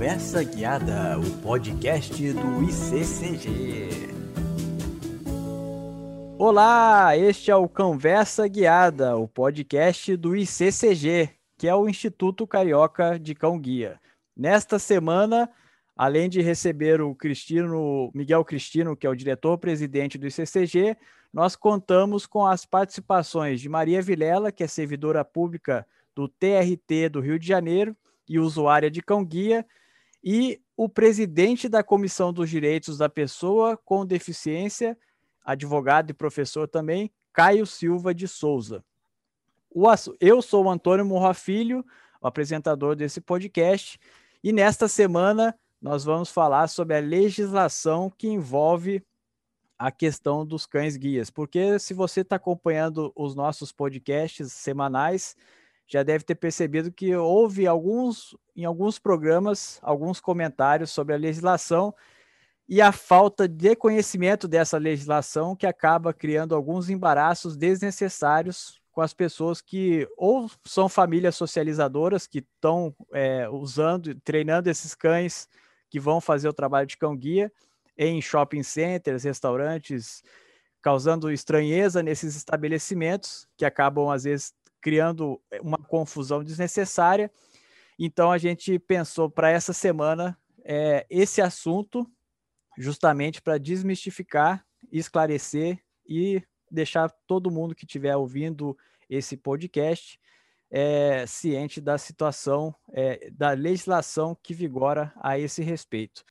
Conversa Guiada, o podcast do ICCG. Olá, este é o Conversa Guiada, o podcast do ICCG, que é o Instituto Carioca de Cão Guia. Nesta semana, além de receber o Cristino, Miguel Cristino, que é o diretor-presidente do ICCG, nós contamos com as participações de Maria Vilela, que é servidora pública do TRT do Rio de Janeiro e usuária de cão guia, e o presidente da Comissão dos Direitos da Pessoa com Deficiência, advogado e professor também, Caio Silva de Souza. Eu sou o Antônio Morra Filho, o apresentador desse podcast, e nesta semana nós vamos falar sobre a legislação que envolve a questão dos cães guias, porque se você está acompanhando os nossos podcasts semanais, já deve ter percebido que houve alguns, em alguns programas, alguns comentários sobre a legislação e a falta de conhecimento dessa legislação que acaba criando alguns embaraços desnecessários com as pessoas que ou são famílias socializadoras que estão é, usando, treinando esses cães que vão fazer o trabalho de cão guia em shopping centers, restaurantes, causando estranheza nesses estabelecimentos que acabam às vezes criando eh, uma confusão desnecessária. Então a gente pensou para essa semana é, esse assunto, justamente para desmistificar, esclarecer e deixar todo mundo que estiver ouvindo esse podcast é, ciente da situação, é, da legislação que vigora a esse respeito.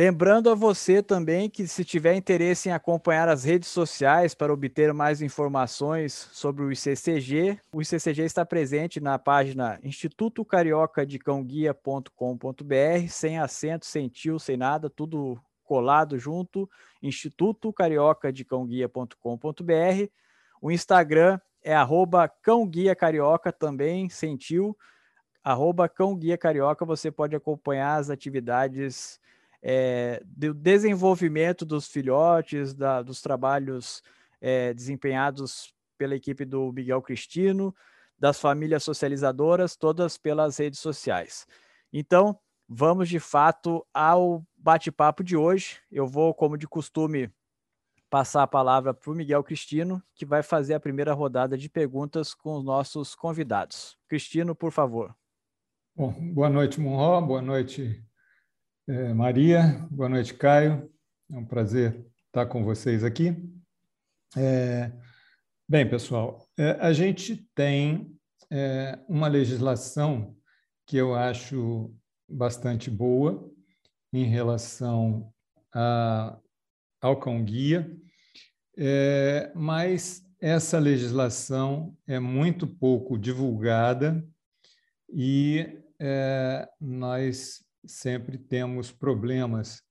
Lembrando a você também que, se tiver interesse em acompanhar as redes sociais para obter mais informações sobre o ICCG, o ICCG está presente na página Instituto Carioca de Cãoguia.com.br, sem acento, sem tio, sem nada, tudo colado junto. Instituto Carioca de Cãoguia.com.br. O Instagram é arroba Cão Guia Carioca também, sem tio. Arroba Cão Guia Carioca, você pode acompanhar as atividades é, do desenvolvimento dos filhotes, da, dos trabalhos é, desempenhados pela equipe do Miguel Cristino, das famílias socializadoras, todas pelas redes sociais. Então, vamos de fato ao bate-papo de hoje. Eu vou, como de costume, passar a palavra para o Miguel Cristino, que vai fazer a primeira rodada de perguntas com os nossos convidados. Cristino, por favor. Bom, boa noite, Monró. Boa noite, Maria, boa noite, Caio. É um prazer estar com vocês aqui. É, bem, pessoal, é, a gente tem é, uma legislação que eu acho bastante boa em relação a, ao cão-guia, é, mas essa legislação é muito pouco divulgada e é, nós sempre temos problemas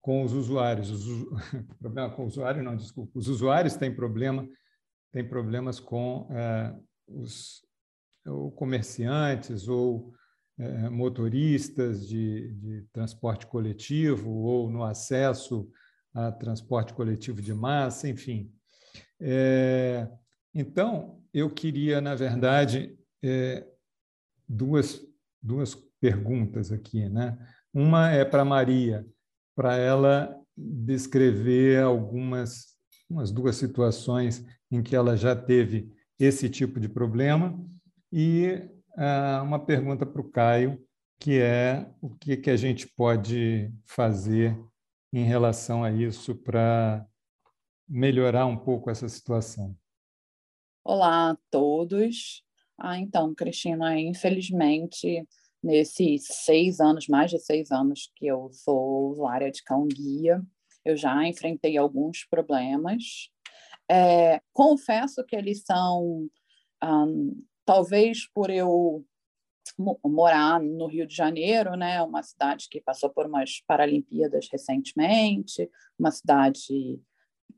com os usuários. Os, problema com o usuário, não, desculpa. Os usuários têm problema, têm problemas com é, os ou comerciantes ou é, motoristas de, de, transporte coletivo ou no acesso a transporte coletivo de massa, enfim. É, então, eu queria, na verdade, é, duas, duas perguntas aqui, né? Uma é para Maria, para ela descrever algumas umas duas situações em que ela já teve esse tipo de problema e ah, uma pergunta para o Caio, que é o que, que a gente pode fazer em relação a isso para melhorar um pouco essa situação. Olá a todos. Ah, então, Cristina, infelizmente nesses seis anos, mais de seis anos que eu sou usuária de cão guia, eu já enfrentei alguns problemas. É, confesso que eles são, um, talvez por eu morar no Rio de Janeiro, né, uma cidade que passou por umas Paralimpíadas recentemente, uma cidade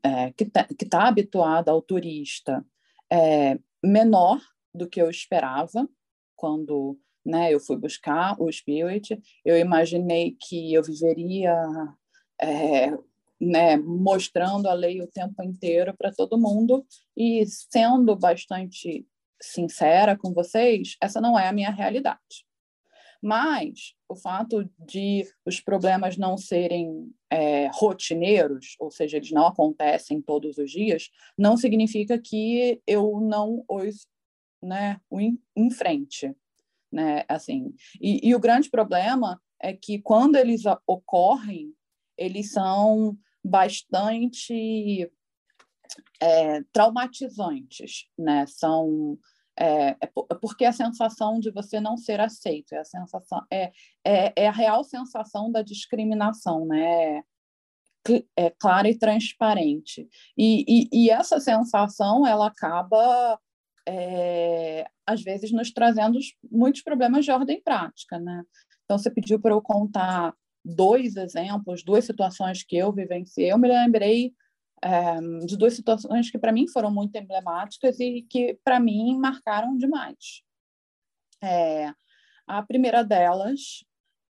é, que está tá habituada ao turista é, menor do que eu esperava quando né? Eu fui buscar o Spirit, eu imaginei que eu viveria é, né, mostrando a lei o tempo inteiro para todo mundo e sendo bastante sincera com vocês, essa não é a minha realidade. Mas o fato de os problemas não serem é, rotineiros, ou seja, eles não acontecem todos os dias, não significa que eu não os né, enfrente. Né? Assim, e, e o grande problema é que quando eles ocorrem, eles são bastante é, traumatizantes, né? São é, é, é, porque a sensação de você não ser aceito, é a sensação é, é, é a real sensação da discriminação, né? É clara e transparente. E, e, e essa sensação ela acaba é, às vezes nos trazendo muitos problemas de ordem prática, né? Então você pediu para eu contar dois exemplos, duas situações que eu vivenciei. Eu me lembrei é, de duas situações que para mim foram muito emblemáticas e que para mim marcaram demais. É, a primeira delas,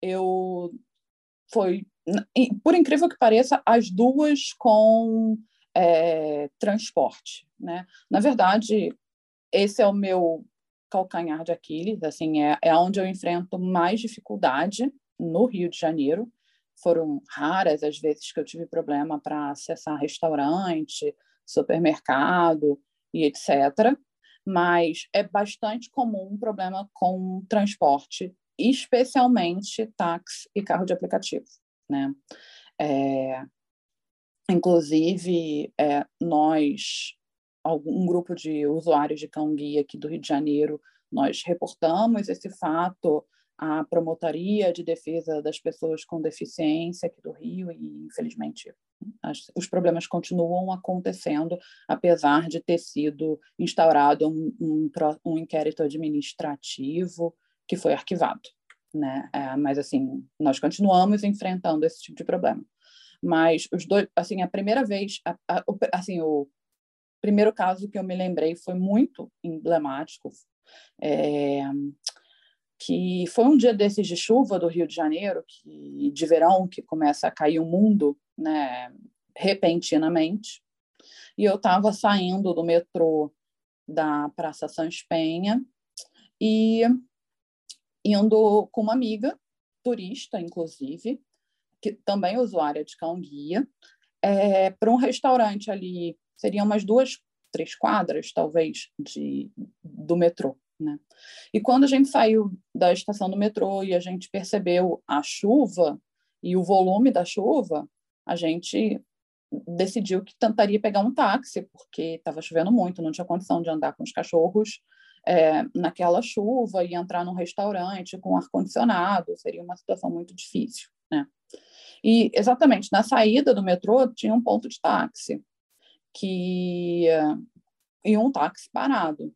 eu foi, por incrível que pareça, as duas com é, transporte, né? Na verdade, esse é o meu calcanhar de Aquiles, assim, é, é onde eu enfrento mais dificuldade no Rio de Janeiro, foram raras as vezes que eu tive problema para acessar restaurante, supermercado e etc. Mas é bastante comum um problema com transporte, especialmente táxi e carro de aplicativo, né? É, inclusive, é, nós, um grupo de usuários de cão guia aqui do Rio de Janeiro, nós reportamos esse fato a Promotoria de Defesa das Pessoas com Deficiência aqui do Rio e, infelizmente, as, os problemas continuam acontecendo, apesar de ter sido instaurado um, um, um inquérito administrativo que foi arquivado. Né? É, mas, assim, nós continuamos enfrentando esse tipo de problema. Mas os dois, assim, a primeira vez, a, a, assim, o primeiro caso que eu me lembrei foi muito emblemático. É, que foi um dia desses de chuva do Rio de Janeiro, que de verão, que começa a cair o mundo, né, repentinamente. E eu estava saindo do metrô da Praça Sans Penha e indo com uma amiga, turista, inclusive, que também é usuária de cão guia, é, para um restaurante ali, seriam umas duas, três quadras, talvez, de, do metrô. Né? E quando a gente saiu da estação do metrô e a gente percebeu a chuva e o volume da chuva, a gente decidiu que tentaria pegar um táxi, porque estava chovendo muito, não tinha condição de andar com os cachorros é, naquela chuva e entrar num restaurante com ar-condicionado, seria uma situação muito difícil. Né? E exatamente na saída do metrô tinha um ponto de táxi que e um táxi parado.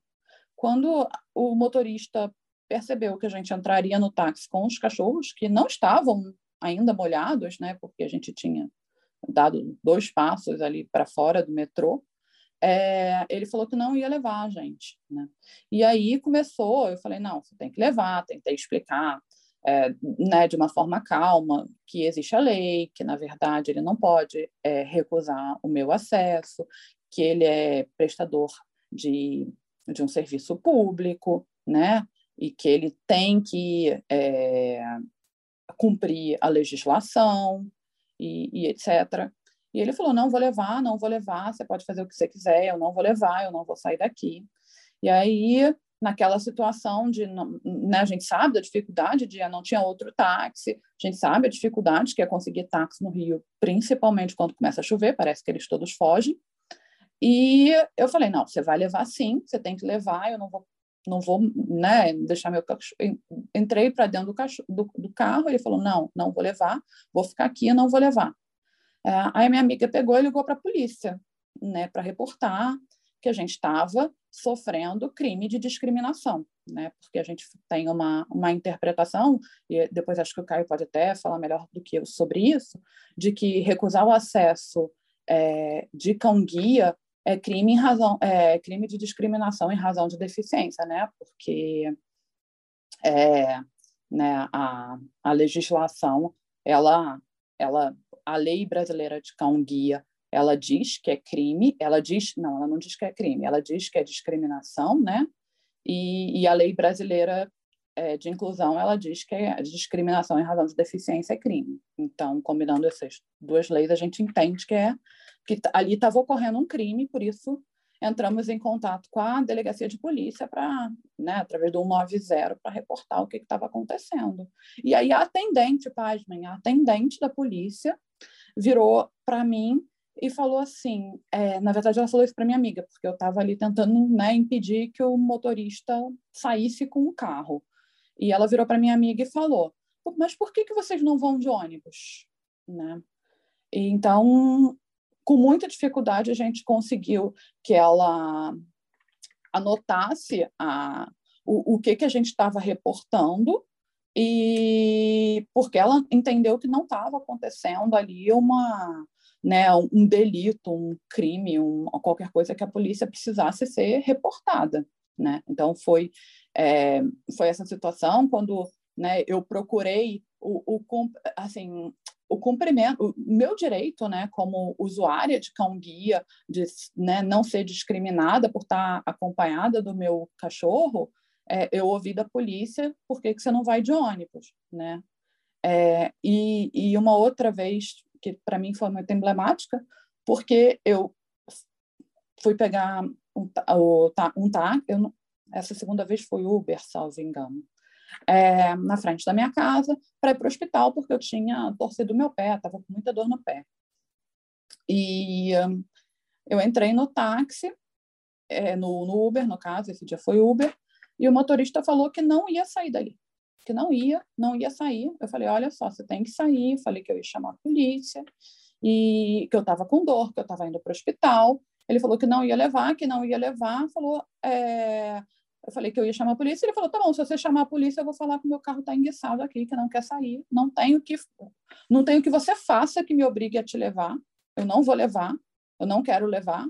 Quando o motorista percebeu que a gente entraria no táxi com os cachorros, que não estavam ainda molhados, né, porque a gente tinha dado dois passos ali para fora do metrô, é, ele falou que não ia levar a gente. Né? E aí começou, eu falei, não, você tem que levar, tentei explicar é, né, de uma forma calma que existe a lei, que na verdade ele não pode é, recusar o meu acesso, que ele é prestador de de um serviço público, né? E que ele tem que é, cumprir a legislação e, e etc. E ele falou: não vou levar, não vou levar, você pode fazer o que você quiser, eu não vou levar, eu não vou sair daqui. E aí, naquela situação de. Né, a gente sabe da dificuldade de não tinha outro táxi, a gente sabe a dificuldade que é conseguir táxi no Rio, principalmente quando começa a chover, parece que eles todos fogem. E eu falei, não, você vai levar sim, você tem que levar, eu não vou, não vou, né, deixar meu cachorro. Entrei para dentro do, cachorro, do, do, carro, ele falou, não, não vou levar, vou ficar aqui, não vou levar. É, aí minha amiga pegou e ligou para a polícia, né, para reportar que a gente estava sofrendo crime de discriminação, né, porque a gente tem uma, uma interpretação, e depois acho que o Caio pode até falar melhor do que eu sobre isso, de que recusar o acesso é, de cão-guia é crime em razão é crime de discriminação em razão de deficiência, né? Porque é, né, a, a legislação ela ela a lei brasileira de cão guia ela diz que é crime, ela diz não, ela não diz que é crime, ela diz que é discriminação, né? E, e a lei brasileira é, de inclusão, ela diz que a discriminação em razão de deficiência é crime. Então, combinando essas duas leis, a gente entende que é que ali estava ocorrendo um crime, por isso entramos em contato com a delegacia de polícia para, né, através do 190, para reportar o que estava acontecendo. E aí a atendente, pasmem, a atendente da polícia virou para mim e falou assim, é, na verdade ela falou isso para minha amiga, porque eu estava ali tentando né, impedir que o motorista saísse com o carro. E ela virou para minha amiga e falou, mas por que, que vocês não vão de ônibus? Né? E, então, com muita dificuldade, a gente conseguiu que ela anotasse a, o, o que, que a gente estava reportando e porque ela entendeu que não estava acontecendo ali uma né, um delito, um crime, um, qualquer coisa que a polícia precisasse ser reportada, né? Então foi é, foi essa situação quando né, eu procurei o, o assim o cumprimento, o meu direito, né, como usuária de cão guia, de né, não ser discriminada por estar acompanhada do meu cachorro, é, eu ouvi da polícia por que, que você não vai de ônibus, né? É, e, e uma outra vez que para mim foi muito emblemática, porque eu fui pegar um, um tá, eu, essa segunda vez foi Uber, salvo engano, é, na frente da minha casa, para ir para o hospital, porque eu tinha torcido meu pé, estava com muita dor no pé. E um, eu entrei no táxi, é, no, no Uber, no caso, esse dia foi Uber, e o motorista falou que não ia sair dali que não ia, não ia sair. Eu falei, olha só, você tem que sair. Falei que eu ia chamar a polícia e que eu estava com dor, que eu estava indo para o hospital. Ele falou que não ia levar, que não ia levar. Falou, é... eu falei que eu ia chamar a polícia. Ele falou, tá bom, se você chamar a polícia, eu vou falar que meu carro está enguiçado aqui, que não quer sair. Não tenho que, não tenho que você faça que me obrigue a te levar. Eu não vou levar. Eu não quero levar.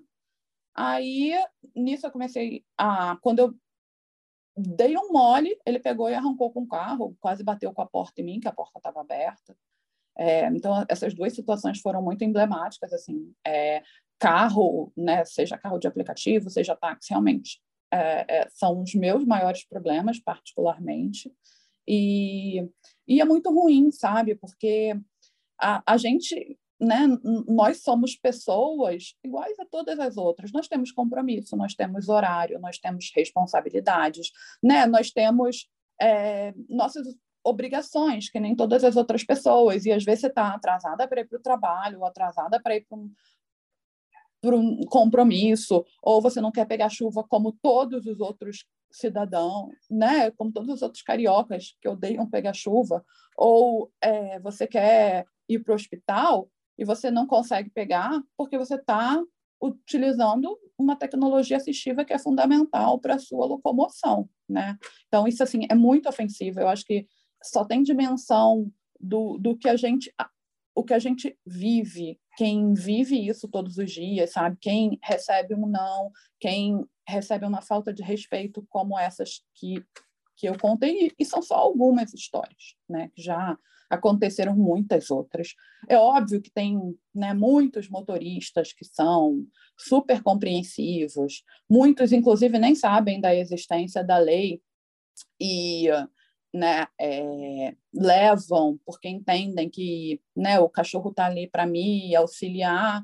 Aí, nisso, eu comecei a. Quando eu dei um mole, ele pegou e arrancou com o carro, quase bateu com a porta em mim, que a porta estava aberta. É, então, essas duas situações foram muito emblemáticas, assim, é, carro, né, seja carro de aplicativo, seja táxi, realmente, é, é são os meus maiores problemas, particularmente, e, e é muito ruim, sabe, porque a, a gente né, nós somos pessoas iguais a todas as outras. Nós temos compromisso, nós temos horário, nós temos responsabilidades, né? Nós temos é, nossas obrigações, que nem todas as outras pessoas. E às vezes você está atrasada para ir para o trabalho, ou atrasada para ir para um, um compromisso, ou você não quer pegar chuva como todos os outros cidadãos, né? Como todos os outros cariocas que odeiam pegar chuva, ou é, você quer ir para o hospital, e você não consegue pegar porque você está utilizando uma tecnologia assistiva que é fundamental para a sua locomoção, né? Então, isso, assim, é muito ofensivo. Eu acho que só tem dimensão do, do que a gente o que a gente vive, quem vive isso todos os dias, sabe? Quem recebe um não, quem recebe uma falta de respeito como essas que, que eu contei, e são só algumas histórias, né? Que já aconteceram muitas outras. É óbvio que tem né, muitos motoristas que são super compreensivos, muitos, inclusive, nem sabem da existência da lei e né, é, levam porque entendem que né, o cachorro está ali para me auxiliar.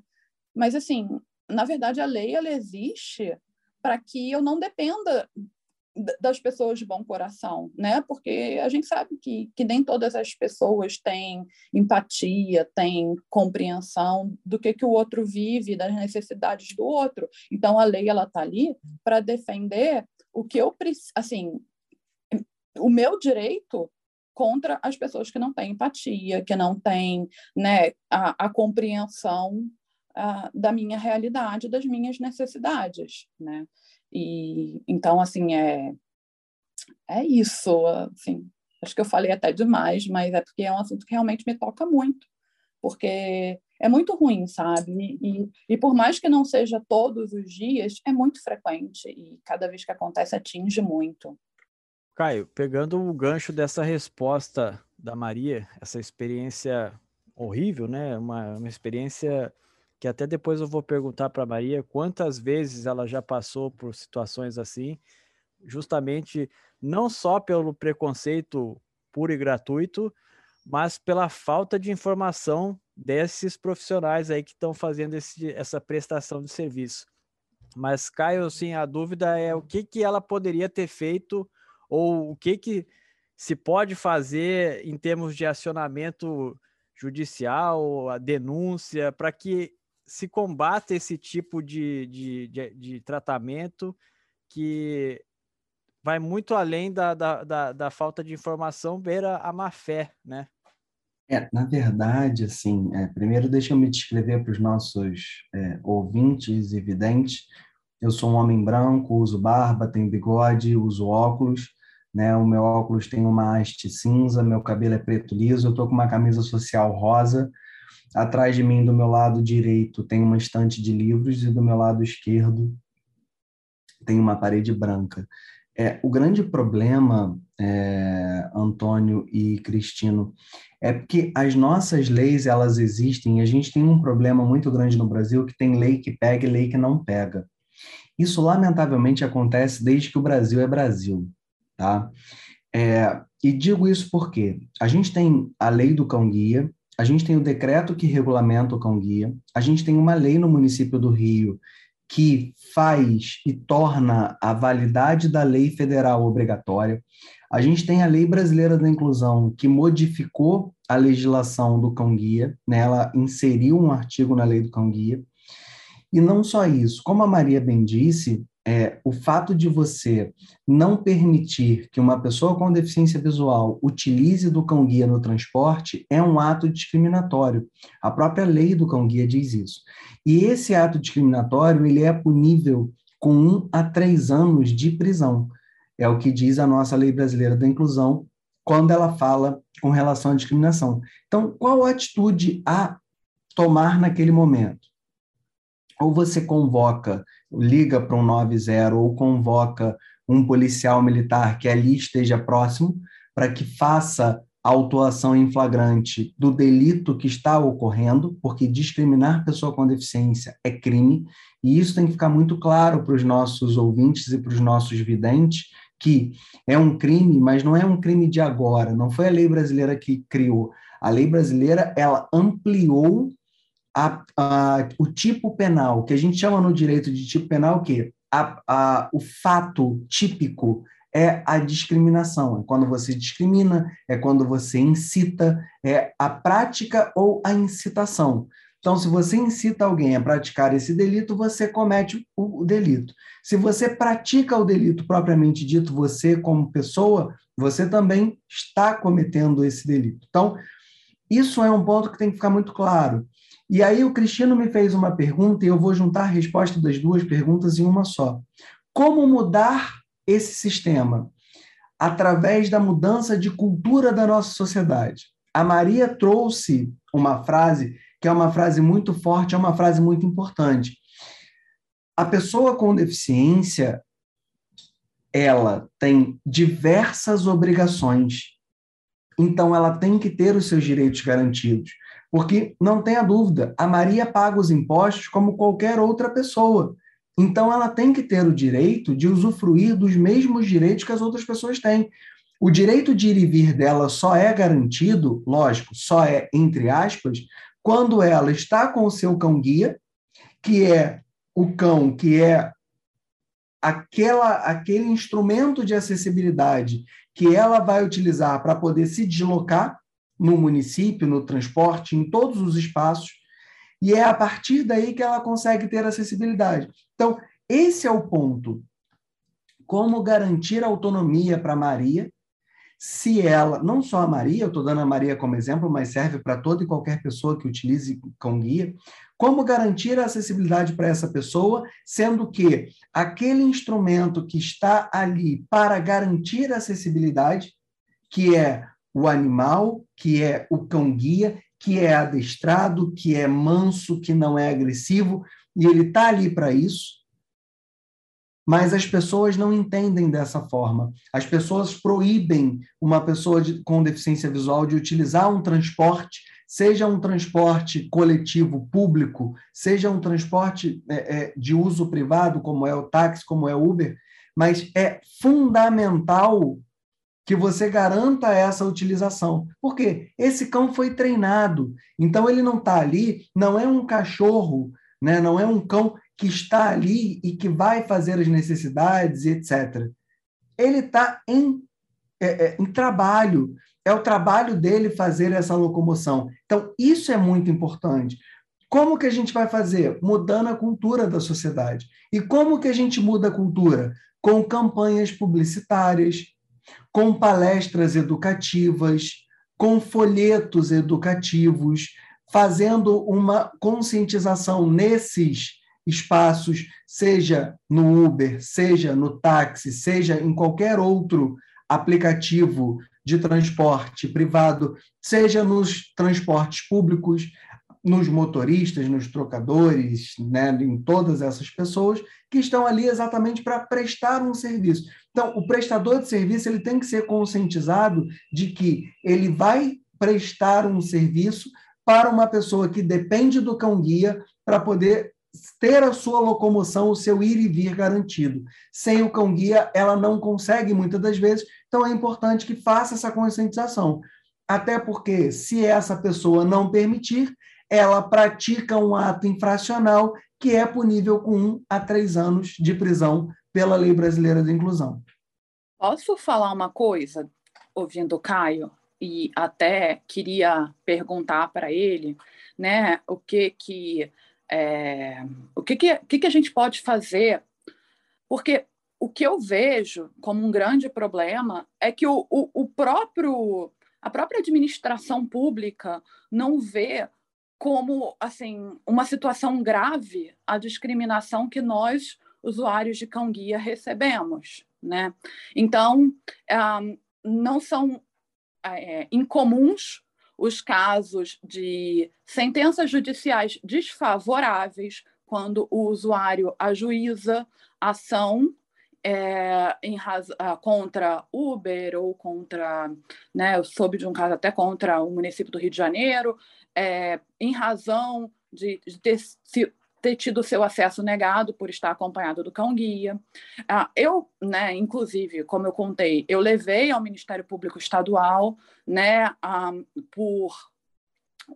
Mas, assim, na verdade, a lei ela existe para que eu não dependa das pessoas de bom coração, né? Porque a gente sabe que, que nem todas as pessoas têm empatia, têm compreensão do que, que o outro vive, das necessidades do outro. Então, a lei ela está ali para defender o que eu assim o meu direito contra as pessoas que não têm empatia, que não têm né, a, a compreensão uh, da minha realidade, das minhas necessidades, né? E então assim é é isso, assim. Acho que eu falei até demais, mas é porque é um assunto que realmente me toca muito, porque é muito ruim, sabe? E, e por mais que não seja todos os dias, é muito frequente e cada vez que acontece atinge muito. Caio, pegando o gancho dessa resposta da Maria, essa experiência horrível, né? Uma, uma experiência que até depois eu vou perguntar para Maria quantas vezes ela já passou por situações assim, justamente não só pelo preconceito puro e gratuito, mas pela falta de informação desses profissionais aí que estão fazendo esse, essa prestação de serviço. Mas, Caio, assim, a dúvida é o que, que ela poderia ter feito ou o que, que se pode fazer em termos de acionamento judicial, a denúncia, para que se combata esse tipo de, de, de, de, tratamento que vai muito além da, da, da, da falta de informação, beira a má fé, né? É, na verdade, assim, é, primeiro deixa eu me descrever para os nossos é, ouvintes e videntes. Eu sou um homem branco, uso barba, tenho bigode, uso óculos, né? O meu óculos tem uma haste cinza, meu cabelo é preto liso, eu estou com uma camisa social rosa. Atrás de mim, do meu lado direito, tem uma estante de livros e do meu lado esquerdo tem uma parede branca. É, o grande problema, é, Antônio e Cristino, é porque as nossas leis elas existem e a gente tem um problema muito grande no Brasil que tem lei que pega e lei que não pega. Isso lamentavelmente acontece desde que o Brasil é Brasil, tá? É, e digo isso porque a gente tem a lei do cão guia, a gente tem o decreto que regulamenta o cão guia, a gente tem uma lei no município do Rio que faz e torna a validade da lei federal obrigatória. A gente tem a Lei Brasileira da Inclusão, que modificou a legislação do cão-guia, né? ela inseriu um artigo na lei do cão-guia. E não só isso, como a Maria bem disse, é, o fato de você não permitir que uma pessoa com deficiência visual utilize do cão-guia no transporte é um ato discriminatório. A própria lei do cão-guia diz isso. E esse ato discriminatório ele é punível com um a três anos de prisão. É o que diz a nossa lei brasileira da inclusão quando ela fala com relação à discriminação. Então, qual atitude a tomar naquele momento? Ou você convoca liga para um 90 ou convoca um policial militar que ali esteja próximo para que faça a autuação em flagrante do delito que está ocorrendo, porque discriminar pessoa com deficiência é crime, e isso tem que ficar muito claro para os nossos ouvintes e para os nossos videntes, que é um crime, mas não é um crime de agora, não foi a lei brasileira que criou. A lei brasileira, ela ampliou a, a, o tipo penal, que a gente chama no direito de tipo penal o quê? A, o fato típico é a discriminação. É quando você discrimina, é quando você incita, é a prática ou a incitação. Então, se você incita alguém a praticar esse delito, você comete o delito. Se você pratica o delito propriamente dito, você, como pessoa, você também está cometendo esse delito. Então, isso é um ponto que tem que ficar muito claro. E aí o Cristiano me fez uma pergunta e eu vou juntar a resposta das duas perguntas em uma só. Como mudar esse sistema? Através da mudança de cultura da nossa sociedade. A Maria trouxe uma frase que é uma frase muito forte, é uma frase muito importante. A pessoa com deficiência, ela tem diversas obrigações. Então, ela tem que ter os seus direitos garantidos. Porque não tenha dúvida, a Maria paga os impostos como qualquer outra pessoa. Então ela tem que ter o direito de usufruir dos mesmos direitos que as outras pessoas têm. O direito de ir e vir dela só é garantido, lógico, só é entre aspas, quando ela está com o seu cão guia, que é o cão que é aquela aquele instrumento de acessibilidade que ela vai utilizar para poder se deslocar no município, no transporte, em todos os espaços, e é a partir daí que ela consegue ter acessibilidade. Então, esse é o ponto. Como garantir autonomia para Maria, se ela, não só a Maria, eu estou dando a Maria como exemplo, mas serve para toda e qualquer pessoa que utilize cão guia, como garantir a acessibilidade para essa pessoa, sendo que aquele instrumento que está ali para garantir a acessibilidade, que é o animal, que é o cão-guia, que é adestrado, que é manso, que não é agressivo, e ele está ali para isso. Mas as pessoas não entendem dessa forma. As pessoas proíbem uma pessoa de, com deficiência visual de utilizar um transporte, seja um transporte coletivo público, seja um transporte é, é, de uso privado, como é o táxi, como é o Uber, mas é fundamental que você garanta essa utilização. Porque esse cão foi treinado. Então ele não está ali, não é um cachorro, né? não é um cão que está ali e que vai fazer as necessidades, etc. Ele está em, é, é, em trabalho. É o trabalho dele fazer essa locomoção. Então, isso é muito importante. Como que a gente vai fazer? Mudando a cultura da sociedade. E como que a gente muda a cultura? Com campanhas publicitárias, com palestras educativas, com folhetos educativos, fazendo uma conscientização nesses espaços, seja no Uber, seja no táxi, seja em qualquer outro aplicativo de transporte privado, seja nos transportes públicos, nos motoristas, nos trocadores, né, em todas essas pessoas que estão ali exatamente para prestar um serviço. Então, o prestador de serviço ele tem que ser conscientizado de que ele vai prestar um serviço para uma pessoa que depende do cão guia para poder ter a sua locomoção, o seu ir e vir garantido. Sem o cão guia, ela não consegue muitas das vezes, então é importante que faça essa conscientização. Até porque, se essa pessoa não permitir, ela pratica um ato infracional que é punível com um a três anos de prisão pela Lei Brasileira de Inclusão. Posso falar uma coisa, ouvindo o Caio? E até queria perguntar para ele, né, o que que é, o que que, que que a gente pode fazer? Porque o que eu vejo como um grande problema é que o, o, o próprio a própria administração pública não vê como assim uma situação grave a discriminação que nós usuários de cão guia recebemos, né? Então ah, não são é, incomuns os casos de sentenças judiciais desfavoráveis quando o usuário ajuiza ação é, em ah, contra Uber ou contra, né, eu soube de um caso até contra o município do Rio de Janeiro, é, em razão de, de ter, ter tido seu acesso negado por estar acompanhado do cão-guia. Ah, eu, né, inclusive, como eu contei, eu levei ao Ministério Público Estadual né, ah, por.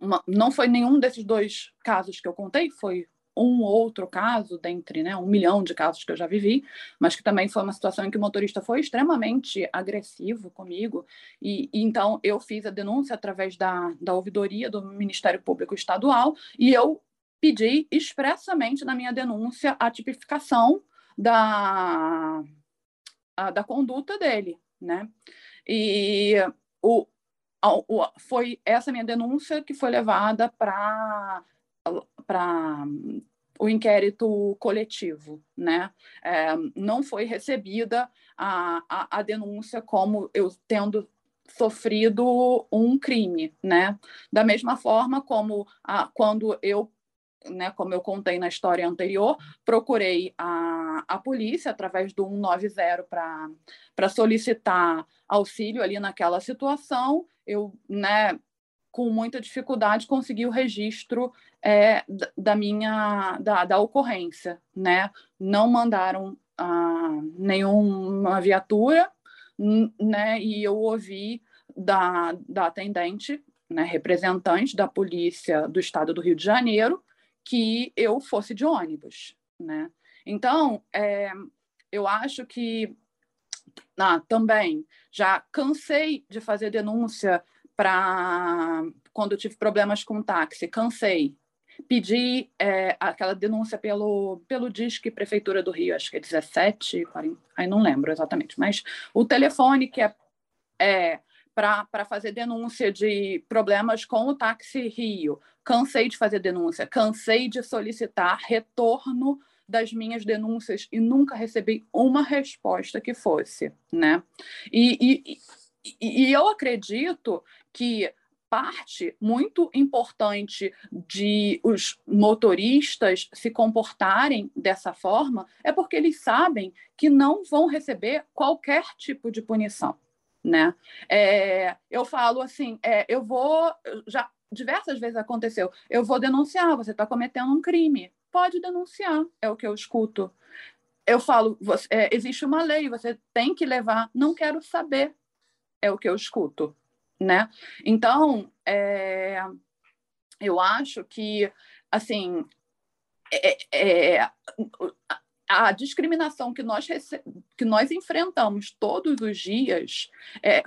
Uma, não foi nenhum desses dois casos que eu contei, foi um outro caso dentre né, um milhão de casos que eu já vivi, mas que também foi uma situação em que o motorista foi extremamente agressivo comigo, e, e então eu fiz a denúncia através da, da ouvidoria do Ministério Público Estadual, e eu pedi expressamente na minha denúncia a tipificação da, a, da conduta dele, né? E o, o, foi essa minha denúncia que foi levada para o inquérito coletivo, né? É, não foi recebida a, a, a, denúncia como eu tendo sofrido um crime, né? Da mesma forma como a, quando eu né, como eu contei na história anterior, procurei a, a polícia através do 190 para solicitar auxílio ali naquela situação. Eu, né, com muita dificuldade, consegui o registro é, da minha da, da ocorrência, né? Não mandaram ah, nenhuma viatura, né? E eu ouvi da, da atendente, né, representante da polícia do estado do Rio de Janeiro, que eu fosse de ônibus, né? Então, é, eu acho que ah, também já cansei de fazer denúncia para quando eu tive problemas com táxi, cansei. Pedi é, aquela denúncia pelo, pelo Disque Prefeitura do Rio, acho que é 17, 40, aí não lembro exatamente, mas o telefone que é, é para fazer denúncia de problemas com o táxi Rio. Cansei de fazer denúncia, cansei de solicitar retorno das minhas denúncias e nunca recebi uma resposta que fosse, né? E, e, e, e eu acredito que parte muito importante de os motoristas se comportarem dessa forma é porque eles sabem que não vão receber qualquer tipo de punição né? É, eu falo assim, é, eu vou, já diversas vezes aconteceu, eu vou denunciar, você está cometendo um crime, pode denunciar, é o que eu escuto. eu falo, você, é, existe uma lei, você tem que levar, não quero saber, é o que eu escuto, né? Então, é, eu acho que, assim, é, é, a discriminação que nós, que nós enfrentamos todos os dias, é,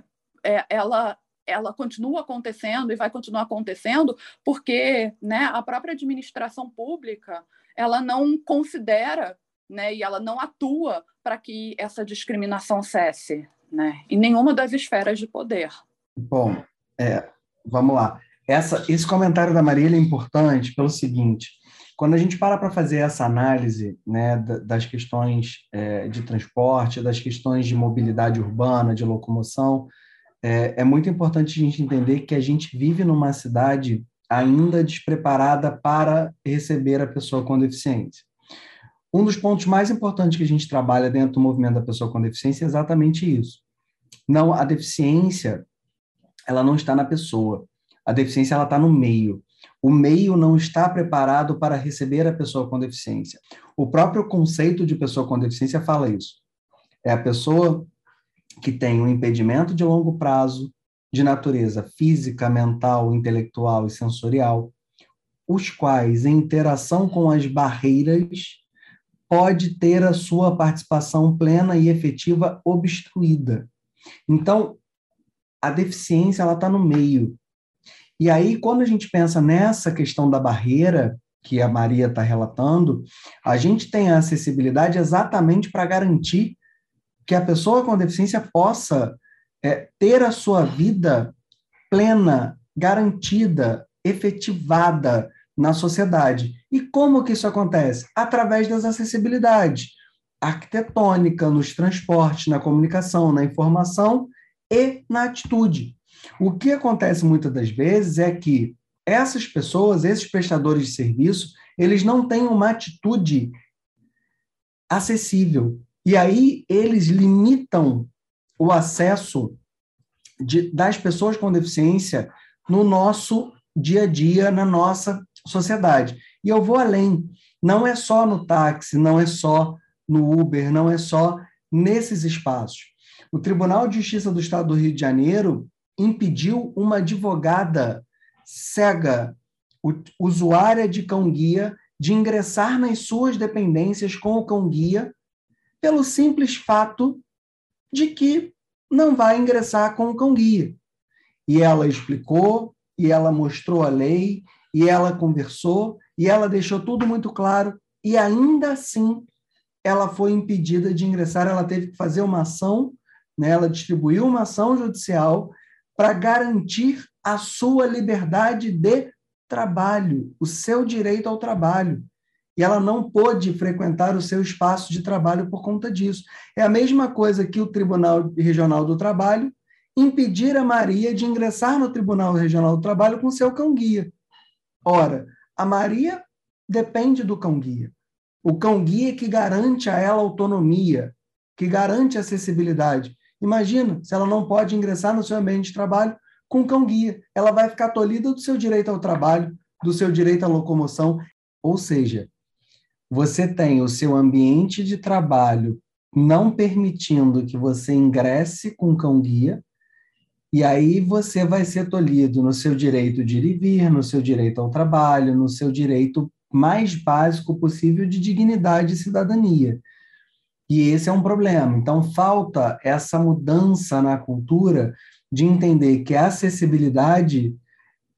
é, ela, ela continua acontecendo e vai continuar acontecendo porque né, a própria administração pública ela não considera né, e ela não atua para que essa discriminação cesse né, em nenhuma das esferas de poder. Bom, é, vamos lá. Essa, esse comentário da Marília é importante pelo seguinte: quando a gente para para fazer essa análise né, das questões é, de transporte, das questões de mobilidade urbana, de locomoção, é, é muito importante a gente entender que a gente vive numa cidade ainda despreparada para receber a pessoa com deficiência. Um dos pontos mais importantes que a gente trabalha dentro do movimento da pessoa com deficiência é exatamente isso. Não, a deficiência, ela não está na pessoa. A deficiência ela está no meio. O meio não está preparado para receber a pessoa com deficiência. O próprio conceito de pessoa com deficiência fala isso. É a pessoa que tem um impedimento de longo prazo, de natureza física, mental, intelectual e sensorial, os quais, em interação com as barreiras, pode ter a sua participação plena e efetiva obstruída. Então, a deficiência ela está no meio. E aí, quando a gente pensa nessa questão da barreira que a Maria está relatando, a gente tem a acessibilidade exatamente para garantir que a pessoa com deficiência possa é, ter a sua vida plena, garantida, efetivada na sociedade. E como que isso acontece? Através das acessibilidades arquitetônica, nos transportes, na comunicação, na informação e na atitude. O que acontece muitas das vezes é que essas pessoas, esses prestadores de serviço, eles não têm uma atitude acessível. E aí eles limitam o acesso de, das pessoas com deficiência no nosso dia a dia, na nossa sociedade. E eu vou além. Não é só no táxi, não é só no Uber, não é só nesses espaços. O Tribunal de Justiça do Estado do Rio de Janeiro impediu uma advogada cega, usuária de cão-guia, de ingressar nas suas dependências com o cão-guia pelo simples fato de que não vai ingressar com o cão-guia. E ela explicou, e ela mostrou a lei, e ela conversou, e ela deixou tudo muito claro, e ainda assim ela foi impedida de ingressar, ela teve que fazer uma ação, né? ela distribuiu uma ação judicial para garantir a sua liberdade de trabalho, o seu direito ao trabalho e ela não pôde frequentar o seu espaço de trabalho por conta disso. É a mesma coisa que o Tribunal Regional do Trabalho impedir a Maria de ingressar no Tribunal Regional do Trabalho com seu cão-guia. Ora, a Maria depende do cão-guia. O cão-guia que garante a ela autonomia, que garante acessibilidade. Imagina se ela não pode ingressar no seu ambiente de trabalho com cão-guia. Ela vai ficar tolhida do seu direito ao trabalho, do seu direito à locomoção. Ou seja, você tem o seu ambiente de trabalho não permitindo que você ingresse com cão-guia, e aí você vai ser tolhido no seu direito de ir e vir, no seu direito ao trabalho, no seu direito mais básico possível de dignidade e cidadania. E esse é um problema. Então, falta essa mudança na cultura de entender que a acessibilidade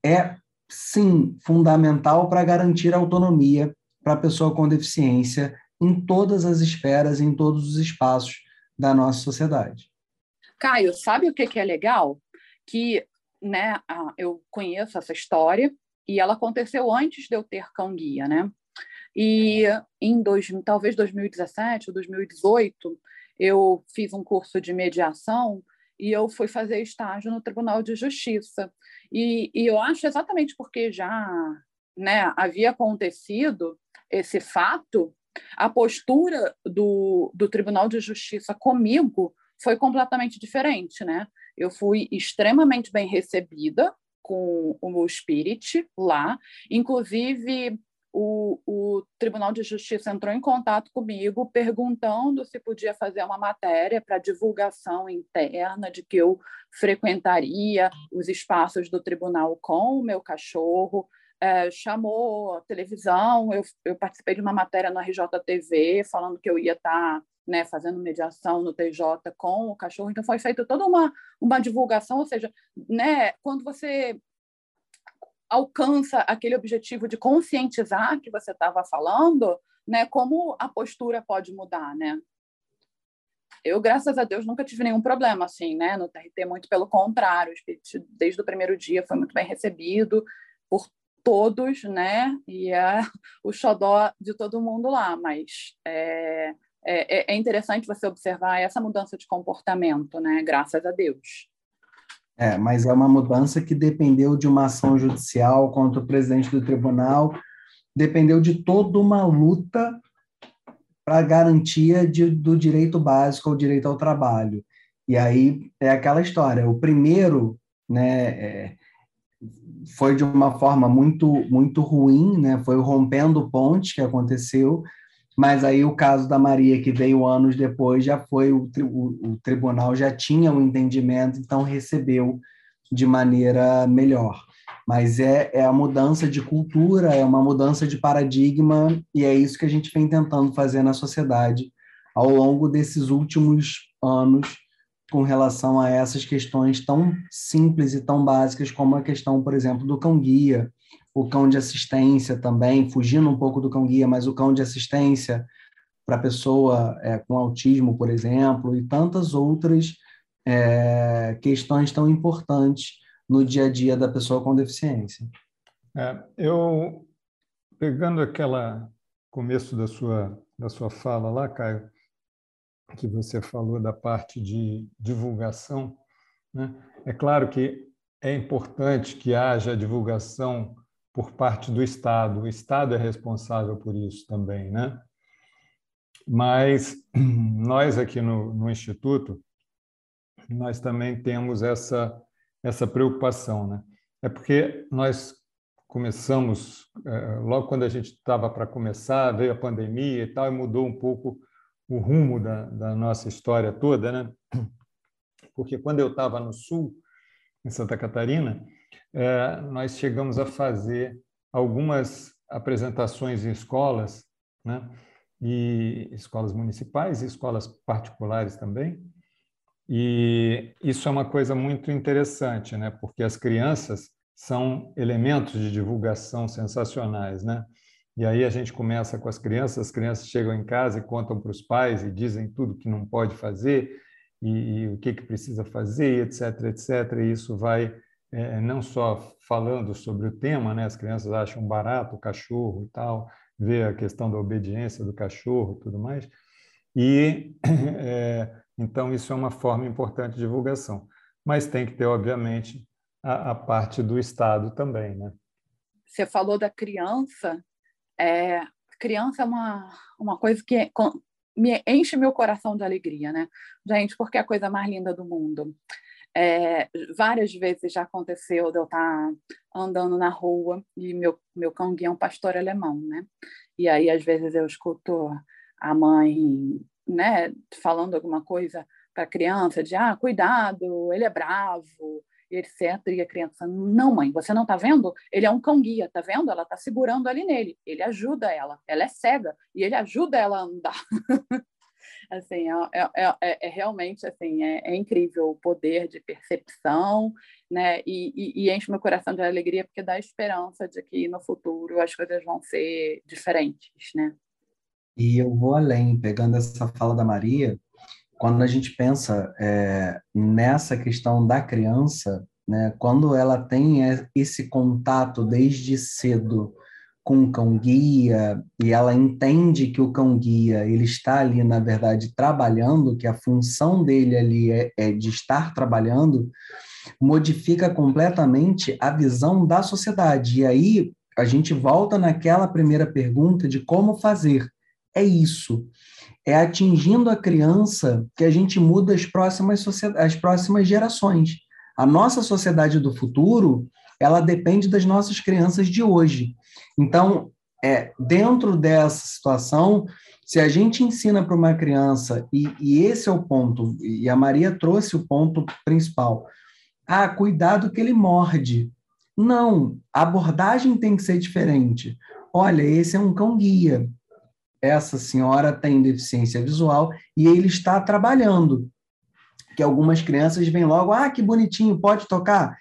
é, sim, fundamental para garantir autonomia para a pessoa com deficiência em todas as esferas, em todos os espaços da nossa sociedade. Caio, sabe o que, que é legal? Que né, eu conheço essa história e ela aconteceu antes de eu ter cão guia, né? E em dois, talvez 2017 ou 2018, eu fiz um curso de mediação e eu fui fazer estágio no Tribunal de Justiça. E, e eu acho exatamente porque já né, havia acontecido esse fato, a postura do, do Tribunal de Justiça comigo foi completamente diferente, né? Eu fui extremamente bem recebida com o Spirit lá, inclusive o, o Tribunal de Justiça entrou em contato comigo perguntando se podia fazer uma matéria para divulgação interna de que eu frequentaria os espaços do tribunal com o meu cachorro. É, chamou a televisão, eu, eu, participei de uma matéria no RJTV falando que eu ia estar tá, né, fazendo mediação no TJ com o cachorro, então foi feita toda uma, uma divulgação, ou seja, né, quando você alcança aquele objetivo de conscientizar que você estava falando, né? Como a postura pode mudar, né? Eu, graças a Deus, nunca tive nenhum problema assim, né? No TRT, muito pelo contrário, desde o primeiro dia foi muito bem recebido por todos, né? E é o xodó de todo mundo lá, mas é, é, é interessante você observar essa mudança de comportamento, né? Graças a Deus. É, mas é uma mudança que dependeu de uma ação judicial contra o presidente do tribunal, dependeu de toda uma luta para garantia de, do direito básico ao direito ao trabalho. E aí é aquela história. O primeiro, né, é, foi de uma forma muito muito ruim, né? Foi rompendo ponte que aconteceu, mas aí o caso da Maria, que veio anos depois, já foi, o, o, o tribunal já tinha um entendimento, então recebeu de maneira melhor. Mas é, é a mudança de cultura, é uma mudança de paradigma, e é isso que a gente vem tentando fazer na sociedade ao longo desses últimos anos com relação a essas questões tão simples e tão básicas como a questão, por exemplo, do cão-guia, o cão de assistência também, fugindo um pouco do cão-guia, mas o cão de assistência para pessoa é, com autismo, por exemplo, e tantas outras é, questões tão importantes no dia a dia da pessoa com deficiência. É, eu, pegando aquela começo da sua, da sua fala lá, Caio, que você falou da parte de divulgação, né? é claro que é importante que haja divulgação por parte do Estado. O Estado é responsável por isso também, né? Mas nós aqui no, no Instituto, nós também temos essa, essa preocupação, né? É porque nós começamos, é, logo quando a gente estava para começar, veio a pandemia e tal, e mudou um pouco o rumo da, da nossa história toda, né? Porque quando eu estava no Sul, em Santa Catarina, nós chegamos a fazer algumas apresentações em escolas, né? e escolas municipais e escolas particulares também. E isso é uma coisa muito interessante, né? porque as crianças são elementos de divulgação sensacionais. Né? E aí a gente começa com as crianças, as crianças chegam em casa e contam para os pais e dizem tudo que não pode fazer e, e o que, que precisa fazer, etc, etc. E isso vai é, não só falando sobre o tema, né? As crianças acham barato o cachorro e tal, ver a questão da obediência do cachorro, tudo mais. E é, então isso é uma forma importante de divulgação, mas tem que ter obviamente a, a parte do Estado também, né? Você falou da criança, é, criança é uma uma coisa que me enche meu coração de alegria, né? Gente, porque é a coisa mais linda do mundo. É, várias vezes já aconteceu de eu estar andando na rua e meu, meu cão guia é um pastor alemão, né? E aí, às vezes, eu escuto a mãe né, falando alguma coisa para a criança, de ah, cuidado, ele é bravo, etc. E a criança, não, mãe, você não está vendo? Ele é um cão guia, tá vendo? Ela está segurando ali nele. Ele ajuda ela. Ela é cega e ele ajuda ela a andar. assim, é, é, é, é realmente assim, é, é, incrível o poder de percepção, né? E, e, e, enche meu coração de alegria porque dá esperança de que no futuro as coisas vão ser diferentes, né? E eu vou além, pegando essa fala da Maria, quando a gente pensa é, nessa questão da criança, né, quando ela tem esse contato desde cedo com o cão guia e ela entende que o cão guia ele está ali na verdade trabalhando, que a função dele ali é, é de estar trabalhando, modifica completamente a visão da sociedade. E aí a gente volta naquela primeira pergunta de como fazer. É isso. É atingindo a criança que a gente muda as próximas, as próximas gerações. A nossa sociedade do futuro, ela depende das nossas crianças de hoje. Então, é, dentro dessa situação, se a gente ensina para uma criança, e, e, esse é o ponto, e a Maria trouxe o ponto principal, ah, cuidado que ele morde. Não, a abordagem tem que ser diferente. Olha, esse é um cão-guia. Essa senhora tem deficiência visual e ele está trabalhando. Que algumas crianças vêm logo, ah, que bonitinho, pode tocar?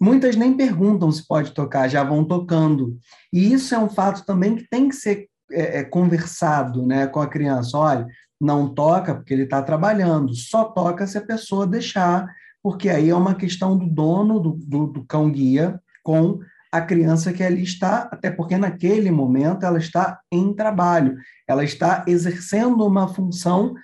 Muitas nem perguntam se pode tocar, já vão tocando. E isso é um fato também que tem que ser é, é, conversado né, com a criança. Olha, não toca porque ele está trabalhando, só toca se a pessoa deixar porque aí é uma questão do dono do, do, do cão-guia com a criança que ali está, até porque naquele momento ela está em trabalho, ela está exercendo uma função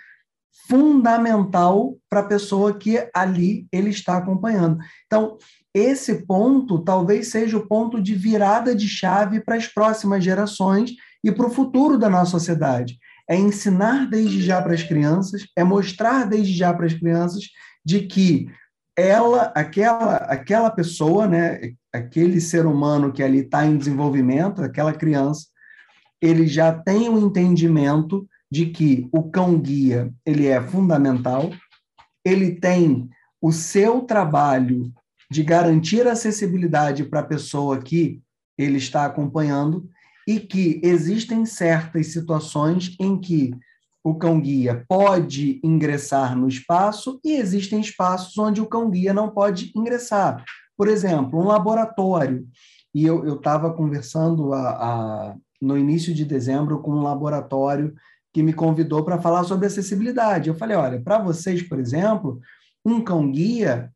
fundamental para a pessoa que ali ele está acompanhando. Então, esse ponto talvez seja o ponto de virada de chave para as próximas gerações e para o futuro da nossa sociedade. É ensinar desde já para as crianças, é mostrar desde já para as crianças de que ela, aquela, aquela pessoa, né, aquele ser humano que ali está em desenvolvimento, aquela criança, ele já tem o um entendimento de que o cão guia ele é fundamental, ele tem o seu trabalho de garantir acessibilidade para a pessoa que ele está acompanhando e que existem certas situações em que o cão-guia pode ingressar no espaço e existem espaços onde o cão-guia não pode ingressar. Por exemplo, um laboratório. E eu estava conversando a, a, no início de dezembro com um laboratório que me convidou para falar sobre acessibilidade. Eu falei: olha, para vocês, por exemplo, um cão-guia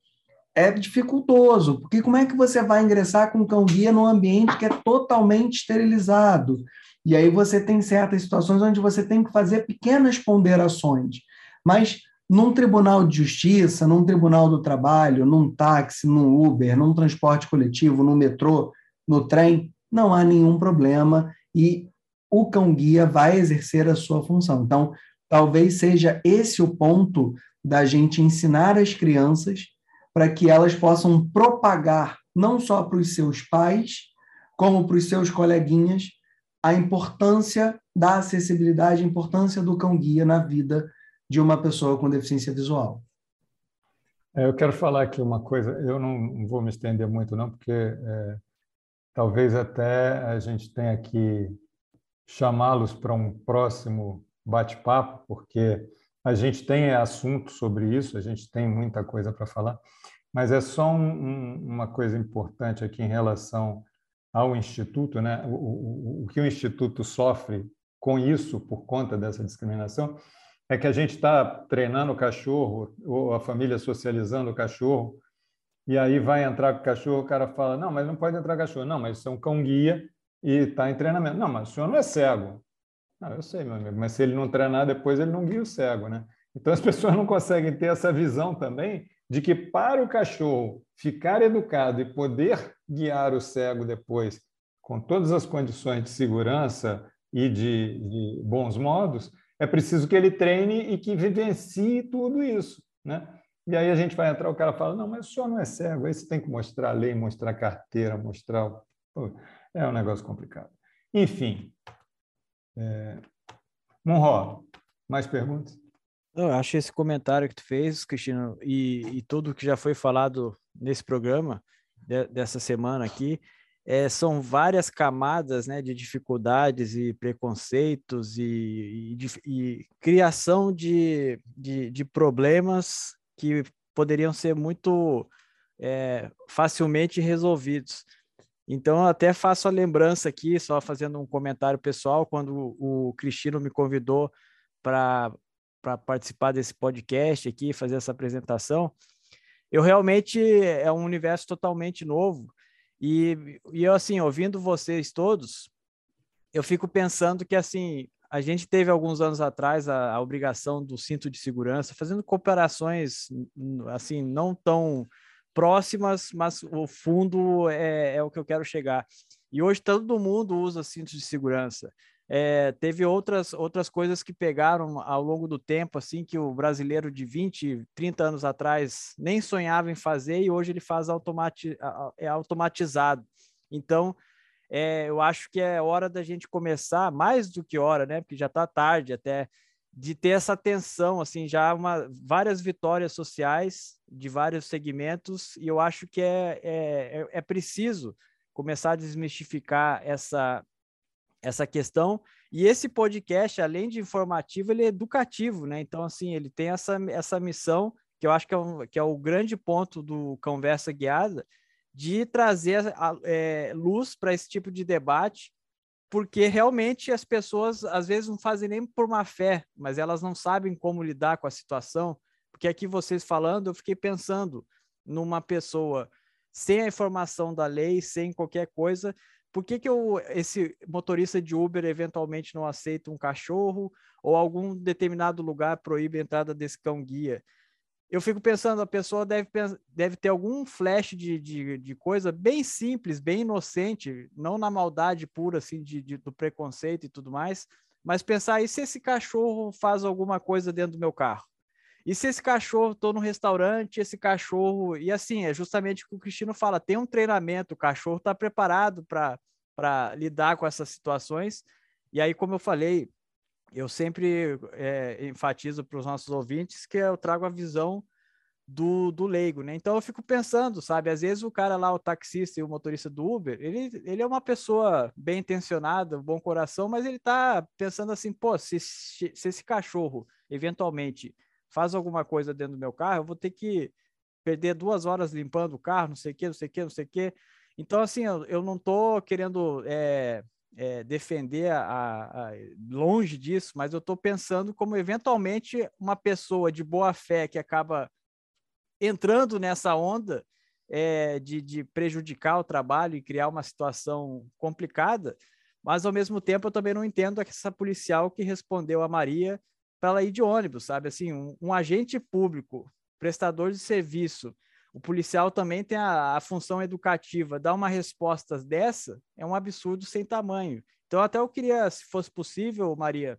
é dificultoso, porque como é que você vai ingressar com um cão-guia num ambiente que é totalmente esterilizado? E aí você tem certas situações onde você tem que fazer pequenas ponderações. Mas num tribunal de justiça, num tribunal do trabalho, num táxi, num Uber, num transporte coletivo, no metrô, no trem, não há nenhum problema e o cão-guia vai exercer a sua função. Então, talvez seja esse o ponto da gente ensinar as crianças para que elas possam propagar, não só para os seus pais, como para os seus coleguinhas, a importância da acessibilidade, a importância do cão-guia na vida de uma pessoa com deficiência visual. É, eu quero falar aqui uma coisa, eu não vou me estender muito não, porque é, talvez até a gente tenha que chamá-los para um próximo bate-papo, porque a gente tem assunto sobre isso, a gente tem muita coisa para falar, mas é só um, um, uma coisa importante aqui em relação ao Instituto, né? o, o, o que o Instituto sofre com isso, por conta dessa discriminação, é que a gente está treinando o cachorro, ou a família socializando o cachorro, e aí vai entrar com o cachorro, o cara fala, não, mas não pode entrar cachorro. Não, mas isso é um cão-guia e está em treinamento. Não, mas o senhor não é cego. Eu sei, meu amigo, mas se ele não treinar depois, ele não guia o cego, né? Então as pessoas não conseguem ter essa visão também de que para o cachorro ficar educado e poder guiar o cego depois com todas as condições de segurança e de, de bons modos, é preciso que ele treine e que vivencie tudo isso, né? E aí a gente vai entrar, o cara fala, não, mas o senhor não é cego, aí você tem que mostrar a lei, mostrar a carteira, mostrar... É um negócio complicado. Enfim. É... Mais perguntas? Eu acho esse comentário que tu fez, Cristiano, e, e tudo que já foi falado nesse programa de, dessa semana aqui, é, são várias camadas né, de dificuldades e preconceitos e, e, e criação de, de, de, problemas que poderiam ser muito é, facilmente resolvidos. Então, até faço a lembrança aqui, só fazendo um comentário pessoal, quando o, Cristino me convidou para participar desse podcast aqui, fazer essa apresentação. Eu realmente é um universo totalmente novo e, e eu assim ouvindo vocês todos, eu fico pensando que assim a gente teve alguns anos atrás a, a obrigação do cinto de segurança, fazendo cooperações assim não tão próximas, mas o fundo é, é o que eu quero chegar. E hoje todo mundo usa cinto de segurança. É, teve outras, outras coisas que pegaram ao longo do tempo, assim, que o brasileiro de 20, 30 anos atrás nem sonhava em fazer e hoje ele faz automati é automatizado. Então, é, eu acho que é hora da gente começar, mais do que hora, né? Porque já está tarde até, de ter essa atenção, assim, já uma, várias vitórias sociais de vários segmentos, e eu acho que é, é, é, é preciso começar a desmistificar essa, essa questão. E esse podcast, além de informativo, ele é educativo, né? Então, assim, ele tem essa, essa missão, que eu acho que é, um, que é o grande ponto do Conversa Guiada, de trazer é, luz para esse tipo de debate, porque realmente as pessoas às vezes não fazem nem por má fé, mas elas não sabem como lidar com a situação. Porque aqui vocês falando, eu fiquei pensando numa pessoa sem a informação da lei, sem qualquer coisa, por que, que eu, esse motorista de Uber eventualmente não aceita um cachorro ou algum determinado lugar proíbe a entrada desse cão guia? Eu fico pensando, a pessoa deve, deve ter algum flash de, de, de, coisa bem simples, bem inocente, não na maldade pura, assim, de, de, do preconceito e tudo mais, mas pensar, e se esse cachorro faz alguma coisa dentro do meu carro? E se esse cachorro, estou no restaurante, esse cachorro... E assim, é justamente o que o Cristino fala, tem um treinamento, o cachorro está preparado para lidar com essas situações, e aí, como eu falei, eu sempre é, enfatizo para os nossos ouvintes que eu trago a visão do, do leigo, né? Então eu fico pensando, sabe? Às vezes o cara lá, o taxista e o motorista do Uber, ele, ele é uma pessoa bem intencionada, bom coração, mas ele tá pensando assim, pô, se, se esse cachorro eventualmente faz alguma coisa dentro do meu carro, eu vou ter que perder duas horas limpando o carro, não sei o que, não sei o que, não sei o que. Então, assim, eu, eu não tô querendo é, é, defender a, a, longe disso, mas eu estou pensando como eventualmente uma pessoa de boa fé que acaba entrando nessa onda é, de, de prejudicar o trabalho e criar uma situação complicada, mas ao mesmo tempo eu também não entendo essa policial que respondeu a Maria para ela ir de ônibus, sabe? Assim, um, um agente público, prestador de serviço, o policial também tem a, a, função educativa. Dar uma resposta dessa é um absurdo sem tamanho. Então, até eu queria, se fosse possível, Maria,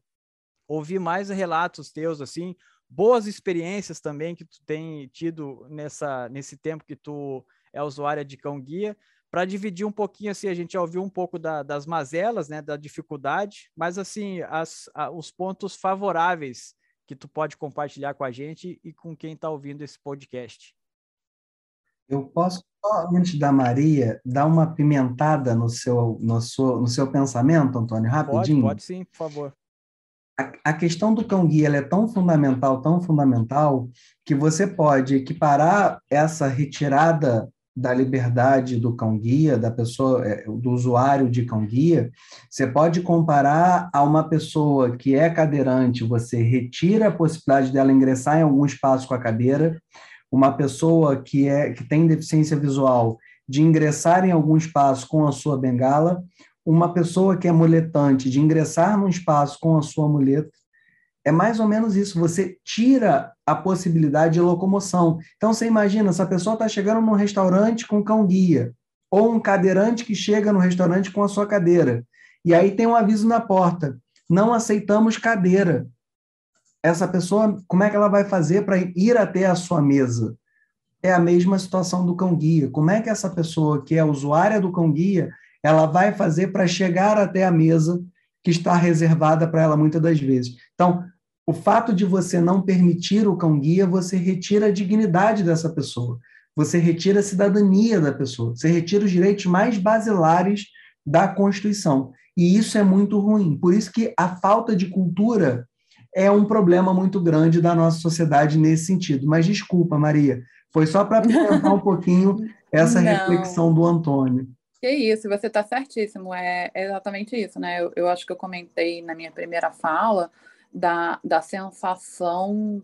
ouvir mais relatos teus, assim, boas experiências também que tu tem tido nessa, nesse tempo que tu é usuária de cão guia, para dividir um pouquinho, assim, a gente já ouviu um pouco da, das mazelas, né, da dificuldade, mas, assim, as, a, os pontos favoráveis que tu pode compartilhar com a gente e com quem está ouvindo esse podcast. Eu posso, antes da Maria, dar uma pimentada no seu, no seu, no seu pensamento, Antônio, rapidinho? Pode, pode sim, por favor. A, a questão do cão-guia é tão fundamental, tão fundamental, que você pode equiparar essa retirada da liberdade do cão-guia, da pessoa, é, do usuário de cão-guia, você pode comparar a uma pessoa que é cadeirante, você retira a possibilidade dela ingressar em algum espaço com a cadeira, uma pessoa que, é, que tem deficiência visual de ingressar em algum espaço com a sua bengala, uma pessoa que é muletante de ingressar num espaço com a sua muleta. É mais ou menos isso, você tira a possibilidade de locomoção. Então, você imagina, essa pessoa está chegando num restaurante com cão-guia, ou um cadeirante que chega no restaurante com a sua cadeira, e aí tem um aviso na porta, não aceitamos cadeira essa pessoa, como é que ela vai fazer para ir até a sua mesa? É a mesma situação do cão guia. Como é que essa pessoa que é usuária do cão guia, ela vai fazer para chegar até a mesa que está reservada para ela muitas das vezes? Então, o fato de você não permitir o cão guia, você retira a dignidade dessa pessoa. Você retira a cidadania da pessoa. Você retira os direitos mais basilares da Constituição. E isso é muito ruim. Por isso que a falta de cultura é um problema muito grande da nossa sociedade nesse sentido. Mas desculpa, Maria, foi só para apresentar um pouquinho essa Não. reflexão do Antônio. Que isso, você está certíssimo, é, é, exatamente isso, né? Eu, eu acho que eu comentei na minha primeira fala da, da sensação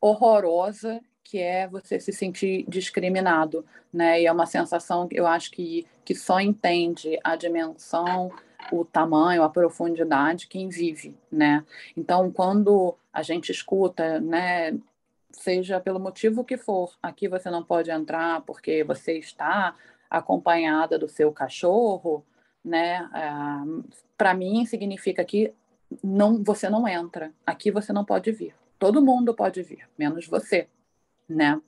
horrorosa que é você se sentir discriminado, né? E é uma sensação que eu acho que, que só entende a dimensão o tamanho, a profundidade quem vive, né? Então, quando a gente escuta, né, seja pelo motivo que for, aqui você não pode entrar porque você está acompanhada do seu cachorro, né? É, Para mim significa que não, você não entra. Aqui você não pode vir. Todo mundo pode vir, menos você, né?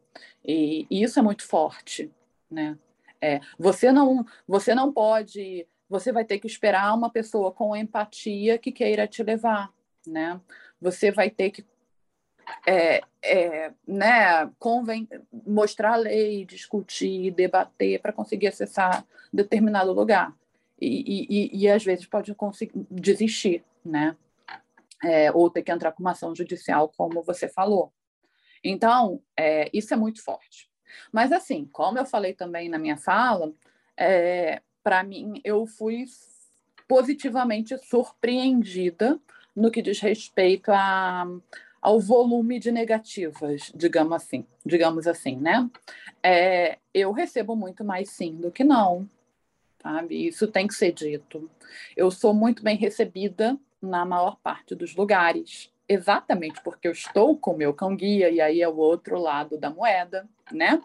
E, e isso é muito forte, né? É, você não, você não pode você vai ter que esperar uma pessoa com empatia que queira te levar, né? Você vai ter que é, é, né, conven mostrar a lei, discutir, debater para conseguir acessar determinado lugar. E, e, e, às vezes pode desistir, né? É, ou ter que entrar com uma ação judicial, como você falou. Então, é, isso é muito forte. Mas, assim, como eu falei também na minha fala, é, para mim, eu fui positivamente surpreendida no que diz respeito a, ao volume de negativas, digamos assim, digamos assim, né? É, eu recebo muito mais sim do que não, sabe? Isso tem que ser dito. Eu sou muito bem recebida na maior parte dos lugares, exatamente porque eu estou com o meu cão guia e aí é o outro lado da moeda, né?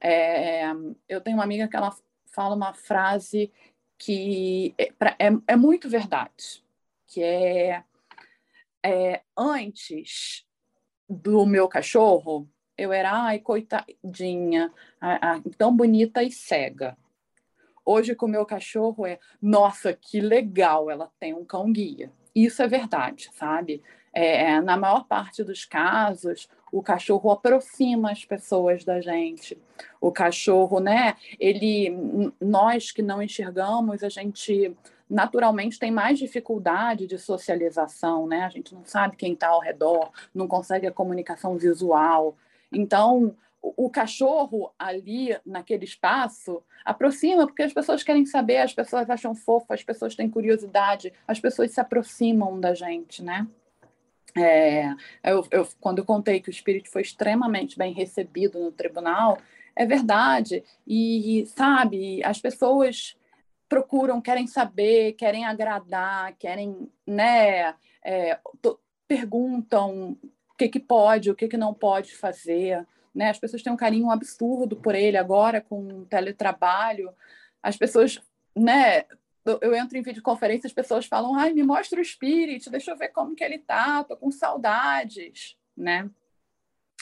É, eu tenho uma amiga que ela fala uma frase que é, é, é muito verdade, que é, é, antes do meu cachorro, eu era, ai, coitadinha, a, a, tão bonita e cega. Hoje, com o meu cachorro, é, nossa, que legal, ela tem um cão-guia. Isso é verdade, sabe? É, na maior parte dos casos, o cachorro aproxima as pessoas da gente. O cachorro, né? Ele, nós que não enxergamos, a gente naturalmente tem mais dificuldade de socialização, né? A gente não sabe quem está ao redor, não consegue a comunicação visual. Então, o, o cachorro ali naquele espaço aproxima porque as pessoas querem saber, as pessoas acham fofo, as pessoas têm curiosidade, as pessoas se aproximam da gente, né? É, eu, eu, quando eu contei que o espírito foi extremamente bem recebido no tribunal, é verdade. E, sabe, as pessoas procuram, querem saber, querem agradar, querem, né, é, perguntam o que, que pode, o que, que não pode fazer. Né? As pessoas têm um carinho absurdo por ele agora com o teletrabalho. As pessoas né, eu entro em videoconferência, as pessoas falam, ai, me mostra o espírito, deixa eu ver como que ele tá, tô com saudades, né?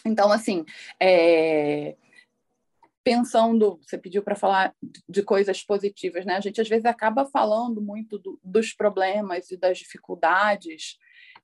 Então, assim, é... pensando, você pediu para falar de coisas positivas, né? A gente às vezes acaba falando muito do, dos problemas e das dificuldades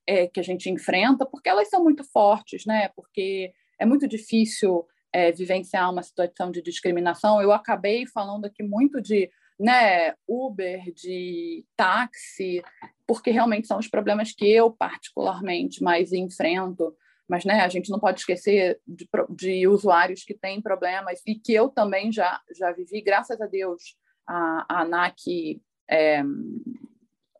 é, que a gente enfrenta, porque elas são muito fortes, né? Porque é muito difícil é, vivenciar uma situação de discriminação. Eu acabei falando aqui muito de né, Uber, de táxi, porque realmente são os problemas que eu particularmente mais enfrento. Mas né, a gente não pode esquecer de, de usuários que têm problemas e que eu também já, já vivi, graças a Deus, a, a ANAC é,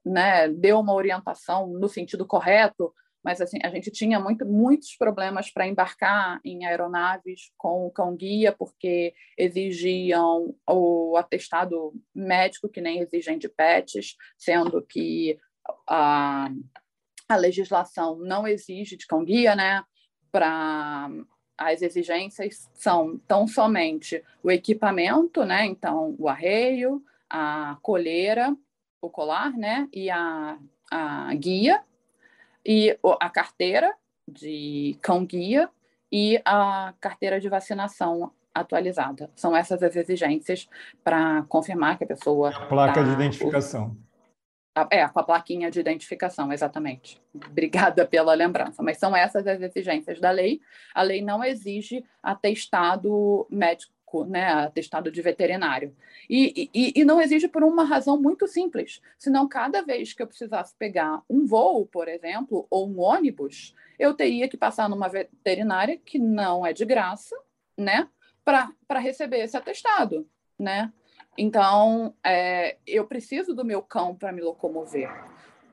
né, deu uma orientação no sentido correto mas assim a gente tinha muito, muitos problemas para embarcar em aeronaves com o cão guia porque exigiam o atestado médico que nem exigem de pets, sendo que a, a legislação não exige de cão guia, né? Para as exigências são tão somente o equipamento, né? Então o arreio, a coleira, o colar, né? E a, a guia e a carteira de cão-guia e a carteira de vacinação atualizada. São essas as exigências para confirmar que a pessoa. A placa tá... de identificação. É, com a plaquinha de identificação, exatamente. Obrigada pela lembrança. Mas são essas as exigências da lei. A lei não exige atestado médico né, atestado de veterinário. E, e, e, não exige por uma razão muito simples. Senão, cada vez que eu precisasse pegar um voo, por exemplo, ou um ônibus, eu teria que passar numa veterinária que não é de graça, né, para receber esse atestado, né? Então, é, eu preciso do meu cão para me locomover.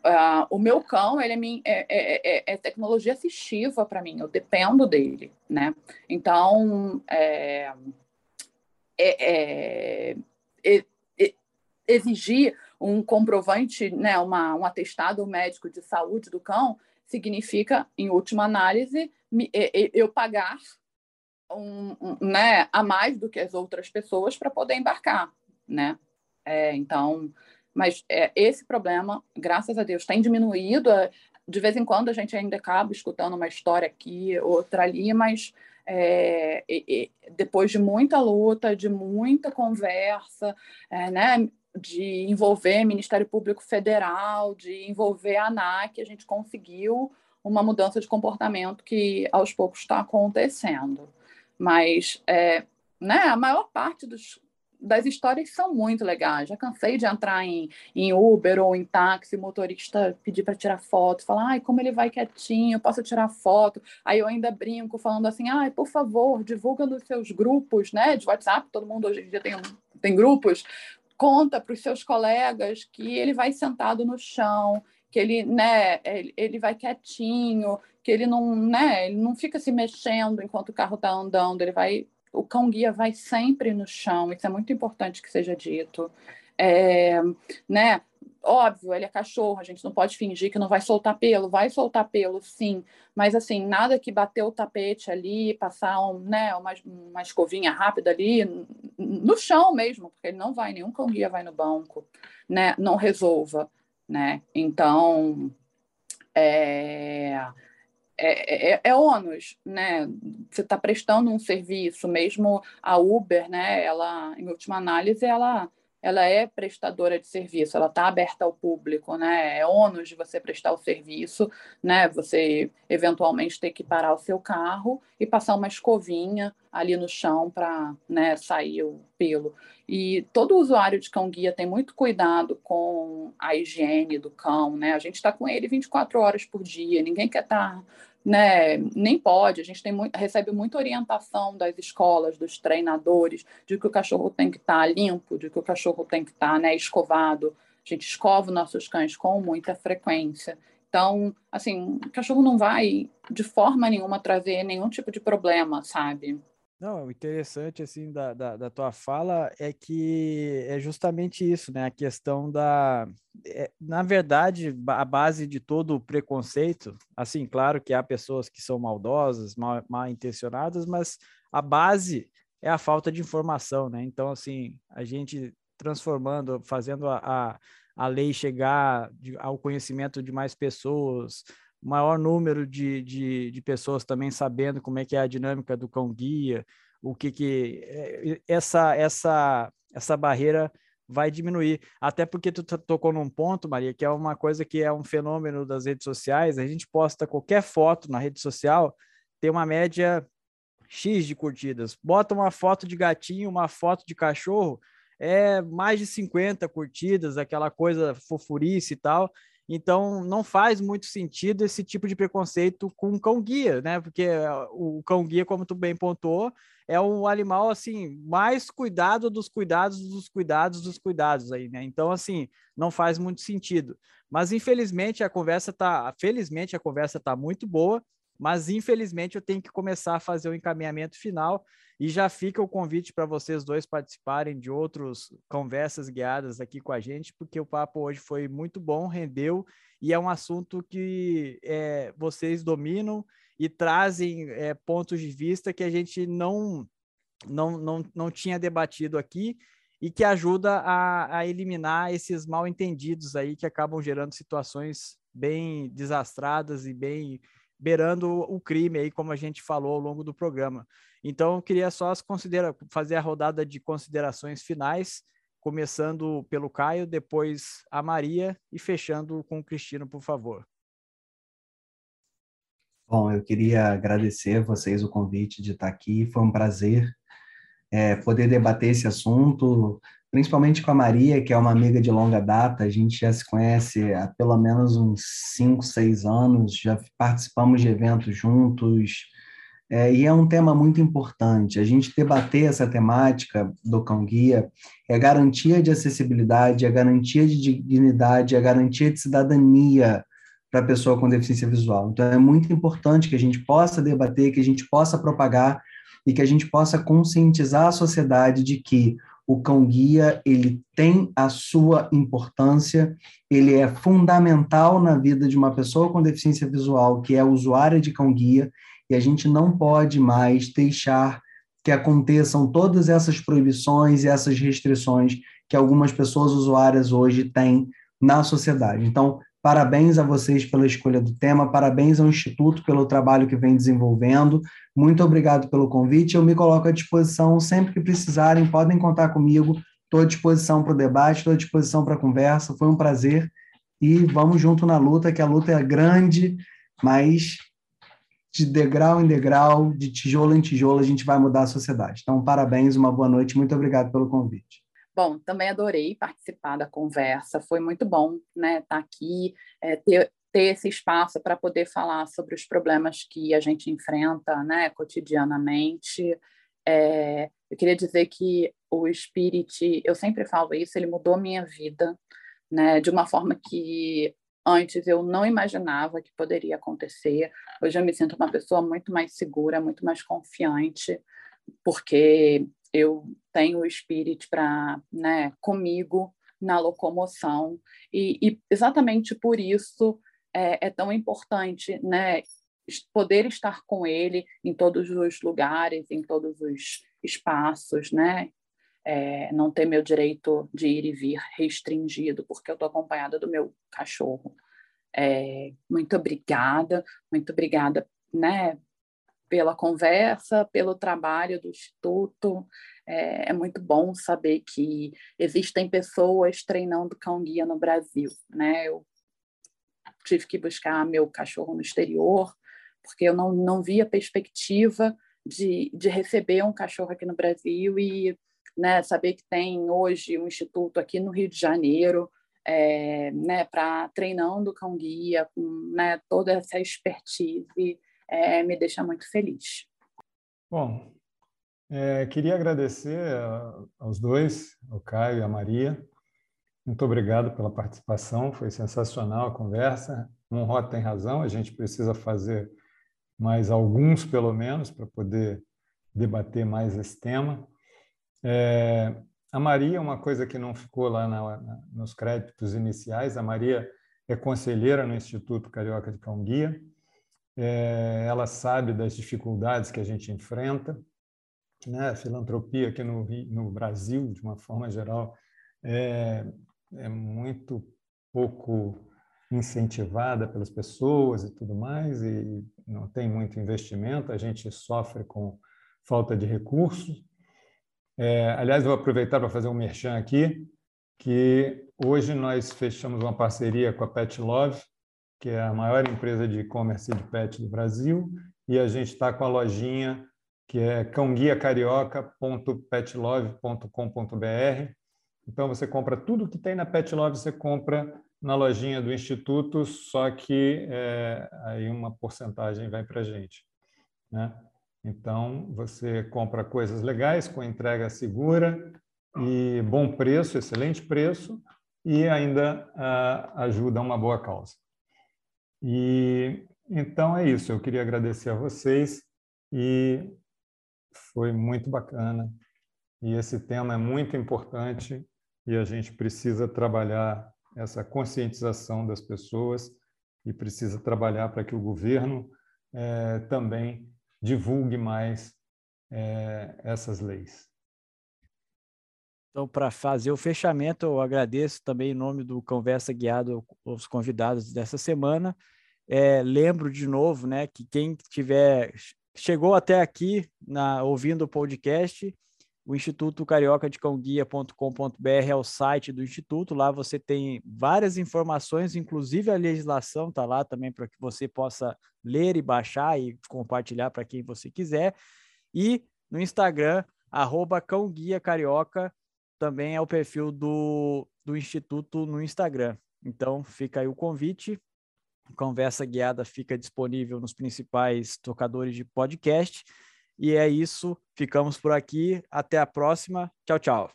Uh, o meu cão ele é, é, é, é, é tecnologia assistiva para mim, eu dependo dele, né? Então, é, é, é, é, exigir um comprovante, né, uma, um atestado médico de saúde do cão, significa, em última análise, é, eu pagar um, um, né, a mais do que as outras pessoas para poder embarcar, né? É, então, mas é, esse problema, graças a Deus, tem diminuído. De vez em quando a gente ainda acaba escutando uma história aqui, outra ali, mas é, e, e, depois de muita luta, de muita conversa, é, né, de envolver Ministério Público Federal, de envolver a ANAC, a gente conseguiu uma mudança de comportamento que aos poucos está acontecendo. Mas é, né, a maior parte dos, das histórias são muito legais. Já cansei de entrar em, em Uber ou em táxi, motorista pedir para tirar foto, falar, ai, como ele vai quietinho, posso tirar foto. Aí eu ainda brinco falando assim, ai, por favor, divulga nos seus grupos, né, de WhatsApp, todo mundo hoje em dia tem, tem grupos, conta para os seus colegas que ele vai sentado no chão, que ele, né, ele vai quietinho, que ele não, né, ele não fica se mexendo enquanto o carro está andando, ele vai o cão guia vai sempre no chão, isso é muito importante que seja dito. É, né? Óbvio, ele é cachorro, a gente não pode fingir que não vai soltar pelo, vai soltar pelo, sim, mas assim, nada que bater o tapete ali, passar um, né, uma, uma escovinha rápida ali, no chão mesmo, porque ele não vai, nenhum cão guia vai no banco, né? Não resolva, né? Então, é, é, é, é ônus, né? Você está prestando um serviço, mesmo a Uber, né? Ela, em última análise, ela, ela é prestadora de serviço, ela está aberta ao público, né? É ônus de você prestar o serviço, né? Você eventualmente ter que parar o seu carro e passar uma escovinha ali no chão para né, sair o pelo. E todo usuário de cão guia tem muito cuidado com a higiene do cão, né? A gente está com ele 24 horas por dia, ninguém quer estar. Tá, né, nem pode, a gente tem muito, recebe muita orientação das escolas, dos treinadores, de que o cachorro tem que estar tá limpo, de que o cachorro tem que estar tá, né, escovado. A gente escova nossos cães com muita frequência. Então, assim, o cachorro não vai de forma nenhuma trazer nenhum tipo de problema, sabe? Não, o interessante assim da, da, da, tua fala é que é justamente isso, né? A questão da, é, na verdade, a base de todo o preconceito, assim, claro que há pessoas que são maldosas, mal, mal intencionadas, mas a base é a falta de informação, né? Então, assim, a gente transformando, fazendo a, a, a lei chegar de, ao conhecimento de mais pessoas, maior número de, de, de, pessoas também sabendo como é que é a dinâmica do cão guia, o que que é, essa essa essa barreira vai diminuir. Até porque tu tocou num ponto, Maria, que é uma coisa que é um fenômeno das redes sociais. A gente posta qualquer foto na rede social, tem uma média X de curtidas. Bota uma foto de gatinho, uma foto de cachorro, é mais de 50 curtidas, aquela coisa fofurice e tal. Então, não faz muito sentido esse tipo de preconceito com o cão-guia, né? Porque o cão-guia, como tu bem pontuou, é um animal, assim, mais cuidado dos cuidados dos cuidados dos cuidados aí, né? Então, assim, não faz muito sentido. Mas, infelizmente, a conversa tá... Felizmente, a conversa tá muito boa, mas, infelizmente, eu tenho que começar a fazer o encaminhamento final e já fica o convite para vocês dois participarem de outras conversas guiadas aqui com a gente, porque o papo hoje foi muito bom, rendeu, e é um assunto que é, vocês dominam e trazem é, pontos de vista que a gente não, não, não, não tinha debatido aqui e que ajuda a, a eliminar esses mal entendidos aí que acabam gerando situações bem desastradas e bem beirando o crime aí, como a gente falou ao longo do programa. Então, eu queria só fazer a rodada de considerações finais, começando pelo Caio, depois a Maria e fechando com o Cristino, por favor. Bom, eu queria agradecer a vocês o convite de estar aqui, foi um prazer é, poder debater esse assunto, principalmente com a Maria, que é uma amiga de longa data, a gente já se conhece há pelo menos uns 5, 6 anos, já participamos de eventos juntos, é, e é um tema muito importante. A gente debater essa temática do cão-guia é garantia de acessibilidade, é garantia de dignidade, é garantia de cidadania para a pessoa com deficiência visual. Então, é muito importante que a gente possa debater, que a gente possa propagar e que a gente possa conscientizar a sociedade de que o cão-guia ele tem a sua importância, ele é fundamental na vida de uma pessoa com deficiência visual que é usuária de cão-guia e a gente não pode mais deixar que aconteçam todas essas proibições e essas restrições que algumas pessoas usuárias hoje têm na sociedade. Então, parabéns a vocês pela escolha do tema, parabéns ao Instituto pelo trabalho que vem desenvolvendo. Muito obrigado pelo convite. Eu me coloco à disposição sempre que precisarem, podem contar comigo. Estou à disposição para o debate, estou à disposição para a conversa. Foi um prazer e vamos junto na luta, que a luta é grande, mas de degrau em degrau, de tijolo em tijolo, a gente vai mudar a sociedade. Então, parabéns, uma boa noite, muito obrigado pelo convite. Bom, também adorei participar da conversa, foi muito bom né, estar tá aqui, é, ter, ter esse espaço para poder falar sobre os problemas que a gente enfrenta né, cotidianamente. É, eu queria dizer que o Spirit, eu sempre falo isso, ele mudou minha vida, né, de uma forma que antes eu não imaginava que poderia acontecer. Hoje eu me sinto uma pessoa muito mais segura, muito mais confiante, porque eu tenho o Spirit para, né, comigo na locomoção e, e exatamente por isso é, é, tão importante, né, poder estar com ele em todos os lugares, em todos os espaços, né, é, não ter meu direito de ir e vir restringido, porque eu estou acompanhada do meu cachorro. É, muito obrigada, muito obrigada, né, pela conversa, pelo trabalho do Instituto. É, é, muito bom saber que existem pessoas treinando cão-guia no Brasil. Né? Eu tive que buscar meu cachorro no exterior, porque eu não, não via perspectiva de, de receber um cachorro aqui no Brasil e né, saber que tem hoje um instituto aqui no Rio de Janeiro é, né, para treinando cão guia com né, toda essa expertise é, me deixa muito feliz. Bom, é, queria agradecer aos dois, ao Caio e a Maria. Muito obrigado pela participação, foi sensacional a conversa. Monró tem razão, a gente precisa fazer mais alguns, pelo menos, para poder debater mais esse tema. É, a Maria, uma coisa que não ficou lá na, na, nos créditos iniciais, a Maria é conselheira no Instituto Carioca de Cão Guia. É, ela sabe das dificuldades que a gente enfrenta. Né? A filantropia aqui no, no Brasil, de uma forma geral, é, é muito pouco incentivada pelas pessoas e tudo mais, e não tem muito investimento, a gente sofre com falta de recursos. É, aliás, vou aproveitar para fazer um merchan aqui, que hoje nós fechamos uma parceria com a Pet Love, que é a maior empresa de e-commerce de pet do Brasil, e a gente está com a lojinha que é cãoguiacarioca.petlove.com.br. Então você compra tudo que tem na Pet Love, você compra na lojinha do Instituto, só que é, aí uma porcentagem vai para a gente. Né? Então, você compra coisas legais com entrega segura e bom preço, excelente preço, e ainda ah, ajuda uma boa causa. E então é isso. Eu queria agradecer a vocês e foi muito bacana. E esse tema é muito importante e a gente precisa trabalhar essa conscientização das pessoas e precisa trabalhar para que o governo eh, também divulgue mais é, essas leis. Então, para fazer o fechamento, eu agradeço também em nome do Conversa Guiado aos convidados dessa semana. É, lembro de novo, né, que quem tiver chegou até aqui na, ouvindo o podcast, o Instituto Carioca de Cãoguia.com.br é o site do Instituto. Lá você tem várias informações, inclusive a legislação está lá também para que você possa ler e baixar e compartilhar para quem você quiser. E no Instagram, arroba Cão Guia Carioca, também é o perfil do, do Instituto no Instagram. Então, fica aí o convite. Conversa guiada fica disponível nos principais tocadores de podcast. E é isso, ficamos por aqui. Até a próxima. Tchau, tchau.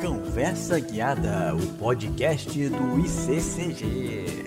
Conversa Guiada, o podcast do ICCG.